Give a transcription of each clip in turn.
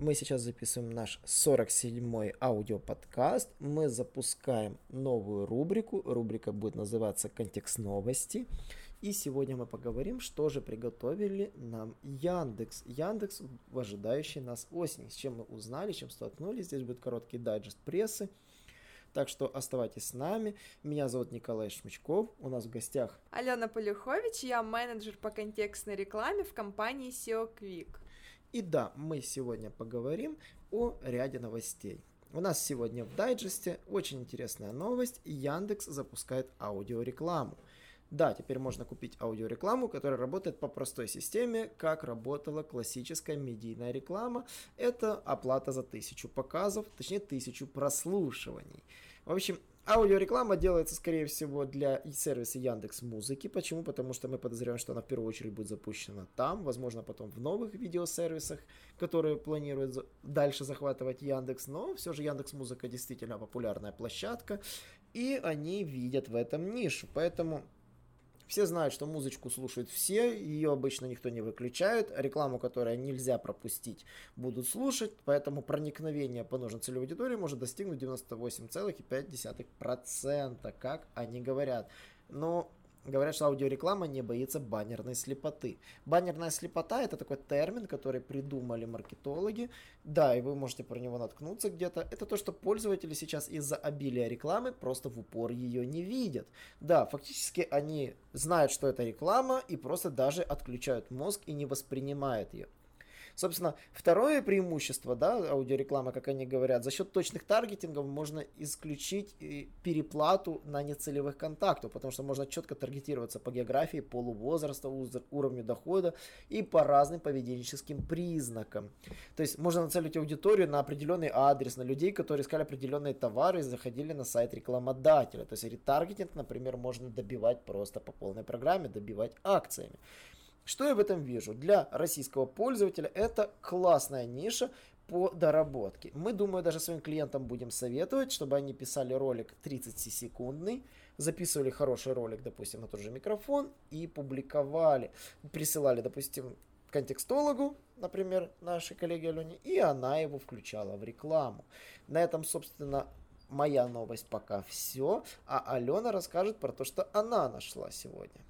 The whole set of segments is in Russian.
Мы сейчас записываем наш 47-й аудиоподкаст. Мы запускаем новую рубрику. Рубрика будет называться «Контекст новости». И сегодня мы поговорим, что же приготовили нам Яндекс. Яндекс в ожидающей нас осени. С чем мы узнали, с чем столкнулись. Здесь будет короткий дайджест прессы. Так что оставайтесь с нами. Меня зовут Николай Шмычков. У нас в гостях Алена Полюхович. Я менеджер по контекстной рекламе в компании SEO Quick. И да, мы сегодня поговорим о ряде новостей. У нас сегодня в дайджесте очень интересная новость. Яндекс запускает аудиорекламу. Да, теперь можно купить аудиорекламу, которая работает по простой системе, как работала классическая медийная реклама. Это оплата за тысячу показов, точнее тысячу прослушиваний. В общем, Аудиореклама делается, скорее всего, для сервиса Яндекс Музыки. Почему? Потому что мы подозреваем, что она в первую очередь будет запущена там, возможно, потом в новых видеосервисах, которые планируют дальше захватывать Яндекс. Но все же Яндекс Музыка действительно популярная площадка, и они видят в этом нишу. Поэтому все знают, что музычку слушают все, ее обычно никто не выключает, рекламу, которую нельзя пропустить, будут слушать, поэтому проникновение по нужной целевой аудитории может достигнуть 98,5%, как они говорят. Но Говорят, что аудиореклама не боится баннерной слепоты. Баннерная слепота это такой термин, который придумали маркетологи. Да, и вы можете про него наткнуться где-то. Это то, что пользователи сейчас из-за обилия рекламы просто в упор ее не видят. Да, фактически они знают, что это реклама и просто даже отключают мозг и не воспринимают ее. Собственно, второе преимущество, да, аудиорекламы, как они говорят, за счет точных таргетингов можно исключить переплату на нецелевых контактов, потому что можно четко таргетироваться по географии, полу возраста, уровню дохода и по разным поведенческим признакам. То есть можно нацелить аудиторию на определенный адрес, на людей, которые искали определенные товары и заходили на сайт рекламодателя. То есть ретаргетинг, например, можно добивать просто по полной программе, добивать акциями. Что я в этом вижу? Для российского пользователя это классная ниша по доработке. Мы, думаю, даже своим клиентам будем советовать, чтобы они писали ролик 30-секундный, записывали хороший ролик, допустим, на тот же микрофон и публиковали. Присылали, допустим, контекстологу, например, нашей коллеге Алене, и она его включала в рекламу. На этом, собственно, моя новость пока все, а Алена расскажет про то, что она нашла сегодня.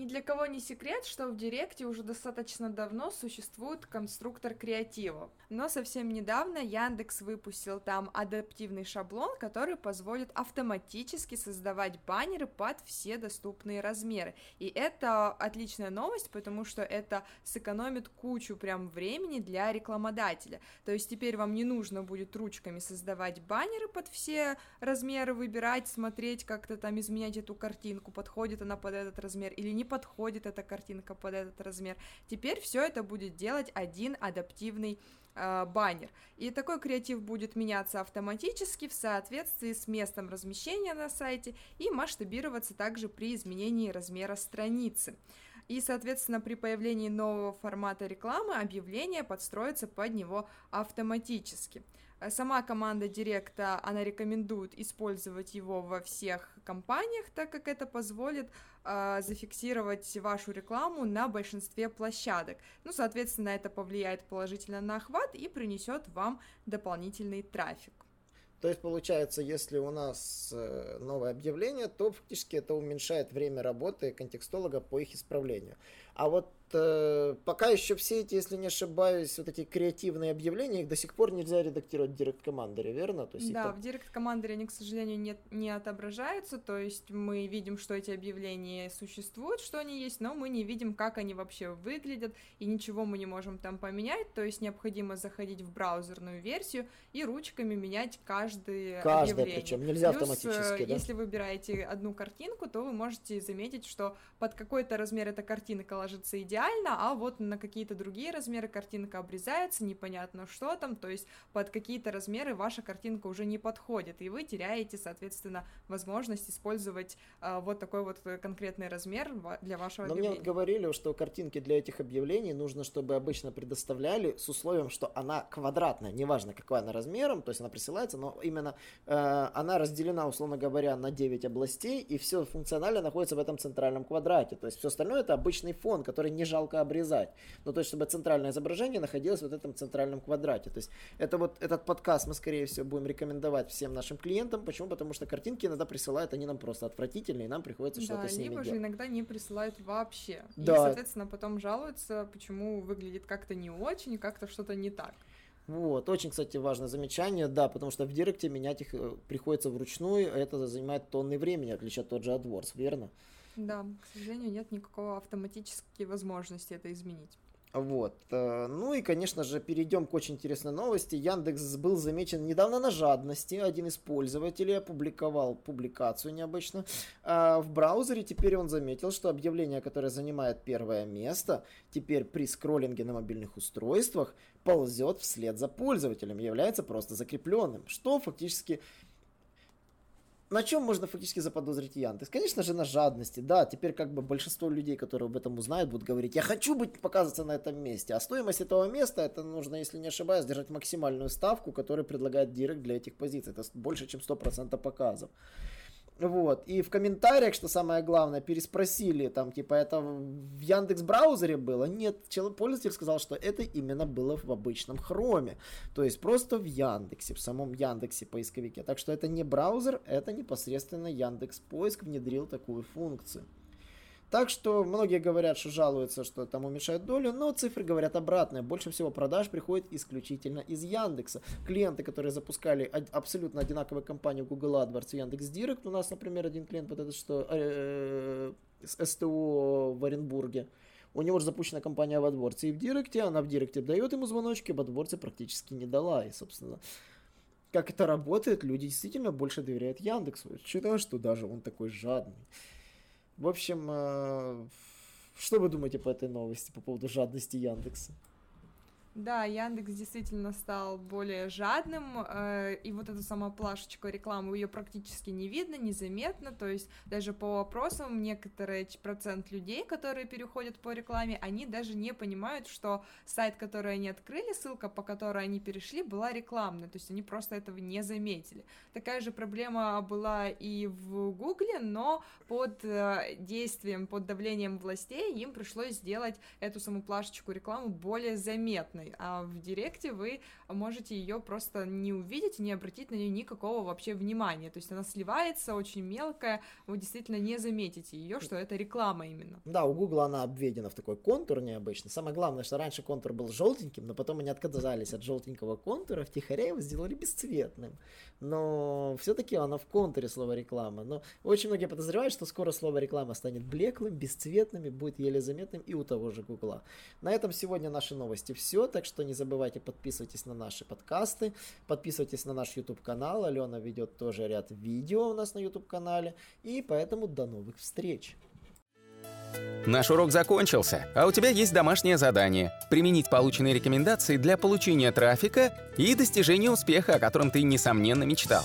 Ни для кого не секрет, что в Директе уже достаточно давно существует конструктор креатива. Но совсем недавно Яндекс выпустил там адаптивный шаблон, который позволит автоматически создавать баннеры под все доступные размеры. И это отличная новость, потому что это сэкономит кучу прям времени для рекламодателя. То есть теперь вам не нужно будет ручками создавать баннеры под все размеры, выбирать, смотреть, как-то там изменять эту картинку, подходит она под этот размер или не подходит эта картинка под этот размер. Теперь все это будет делать один адаптивный э, баннер. И такой креатив будет меняться автоматически в соответствии с местом размещения на сайте и масштабироваться также при изменении размера страницы. И, соответственно, при появлении нового формата рекламы объявление подстроится под него автоматически. Сама команда Директа, она рекомендует использовать его во всех компаниях, так как это позволит э, зафиксировать вашу рекламу на большинстве площадок. Ну, соответственно, это повлияет положительно на охват и принесет вам дополнительный трафик. То есть получается, если у нас э, новое объявление, то фактически это уменьшает время работы контекстолога по их исправлению. А вот э, пока еще все эти, если не ошибаюсь, вот эти креативные объявления, их до сих пор нельзя редактировать в Direct Commander, верно? То есть да, там... в Direct Commander они, к сожалению, не, не отображаются, то есть мы видим, что эти объявления существуют, что они есть, но мы не видим, как они вообще выглядят, и ничего мы не можем там поменять, то есть необходимо заходить в браузерную версию и ручками менять каждое, каждое объявление. причем, нельзя Плюс, автоматически, да? если выбираете одну картинку, то вы можете заметить, что под какой-то размер эта картинка ложится идеально, а вот на какие-то другие размеры картинка обрезается, непонятно что там, то есть под какие-то размеры ваша картинка уже не подходит, и вы теряете, соответственно, возможность использовать э, вот такой вот конкретный размер для вашего Но объявления. мне говорили, что картинки для этих объявлений нужно, чтобы обычно предоставляли с условием, что она квадратная, неважно какой она размером, то есть она присылается, но именно э, она разделена, условно говоря, на 9 областей, и все функционально находится в этом центральном квадрате. То есть все остальное это обычный фон, который не жалко обрезать. Ну, то есть, чтобы центральное изображение находилось в вот этом центральном квадрате. То есть, это вот этот подкаст мы, скорее всего, будем рекомендовать всем нашим клиентам. Почему? Потому что картинки иногда присылают, они нам просто отвратительные, и нам приходится да, что-то с ними либо делать. же иногда не присылают вообще. Да. И, соответственно, потом жалуются, почему выглядит как-то не очень, как-то что-то не так. Вот, очень, кстати, важное замечание, да, потому что в Директе менять их э, приходится вручную, а это занимает тонны времени, отличие от тот же AdWords, верно? Да, к сожалению, нет никакого автоматической возможности это изменить. Вот. э, Ну и, конечно же, перейдем к очень интересной новости. Яндекс был замечен недавно на жадности. Один из пользователей опубликовал публикацию необычно а в браузере. Теперь он заметил, что объявление, которое занимает первое место, теперь при скроллинге на мобильных устройствах ползет вслед за пользователем, является просто закрепленным, что фактически на чем можно фактически заподозрить Яндекс? Конечно же, на жадности. Да, теперь как бы большинство людей, которые об этом узнают, будут говорить, я хочу быть показываться на этом месте. А стоимость этого места, это нужно, если не ошибаюсь, держать максимальную ставку, которую предлагает Директ для этих позиций. Это больше, чем 100% показов. Вот. И в комментариях, что самое главное, переспросили, там, типа, это в Яндекс браузере было? Нет, пользователь сказал, что это именно было в обычном Хроме. То есть просто в Яндексе, в самом Яндексе поисковике. Так что это не браузер, это непосредственно Яндекс Поиск внедрил такую функцию. Так что многие говорят, что жалуются, что там уменьшают долю, но цифры говорят обратное. Больше всего продаж приходит исключительно из Яндекса. Клиенты, которые запускали абсолютно одинаковые компании Google AdWords и Яндекс Директ, у нас, например, один клиент, вот этот что, э, с СТО в Оренбурге, у него же запущена компания в AdWords и в Директе, она в Директе дает ему звоночки, в AdWords практически не дала. И, собственно, как это работает, люди действительно больше доверяют Яндексу. Считаю, что даже он такой жадный. В общем, э, что вы думаете по этой новости по поводу жадности Яндекса? Да, Яндекс действительно стал более жадным, э, и вот эту самую плашечку рекламы ее практически не видно, незаметно, то есть даже по вопросам некоторый процент людей, которые переходят по рекламе, они даже не понимают, что сайт, который они открыли, ссылка, по которой они перешли, была рекламной, то есть они просто этого не заметили. Такая же проблема была и в Гугле, но под э, действием, под давлением властей им пришлось сделать эту саму плашечку рекламы более заметной а в директе вы можете ее просто не увидеть не обратить на нее никакого вообще внимания. То есть она сливается, очень мелкая, вы действительно не заметите ее, что это реклама именно. Да, у Google она обведена в такой контур необычный. Самое главное, что раньше контур был желтеньким, но потом они отказались от желтенького контура, втихаря его сделали бесцветным. Но все-таки она в контуре слова реклама. Но очень многие подозревают, что скоро слово реклама станет блеклым, бесцветным и будет еле заметным и у того же Гугла. На этом сегодня наши новости все так что не забывайте подписывайтесь на наши подкасты, подписывайтесь на наш YouTube канал, Алена ведет тоже ряд видео у нас на YouTube канале, и поэтому до новых встреч! Наш урок закончился, а у тебя есть домашнее задание – применить полученные рекомендации для получения трафика и достижения успеха, о котором ты, несомненно, мечтал.